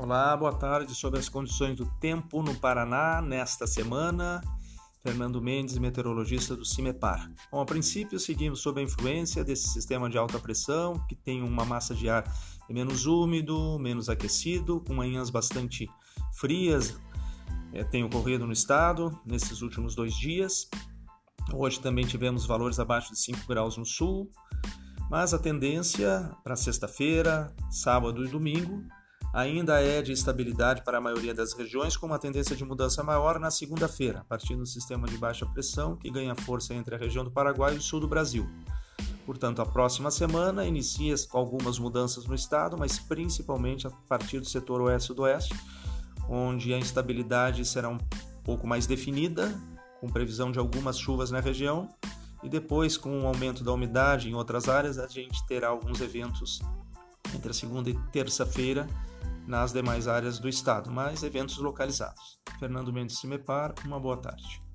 Olá, boa tarde. Sobre as condições do tempo no Paraná nesta semana. Fernando Mendes, meteorologista do CIMEPAR. Bom, a princípio, seguimos sob a influência desse sistema de alta pressão, que tem uma massa de ar menos úmido, menos aquecido, com manhãs bastante frias, é, tem ocorrido no estado nesses últimos dois dias. Hoje também tivemos valores abaixo de 5 graus no sul, mas a tendência para sexta-feira, sábado e domingo ainda é de estabilidade para a maioria das regiões, com uma tendência de mudança maior na segunda-feira, partindo do sistema de baixa pressão que ganha força entre a região do Paraguai e o sul do Brasil. Portanto, a próxima semana inicia com algumas mudanças no estado, mas principalmente a partir do setor oeste e sudoeste, onde a instabilidade será um pouco mais definida, com previsão de algumas chuvas na região, e depois, com o aumento da umidade em outras áreas, a gente terá alguns eventos entre a segunda e terça-feira nas demais áreas do estado, mas eventos localizados. Fernando Mendes Cimepar, uma boa tarde.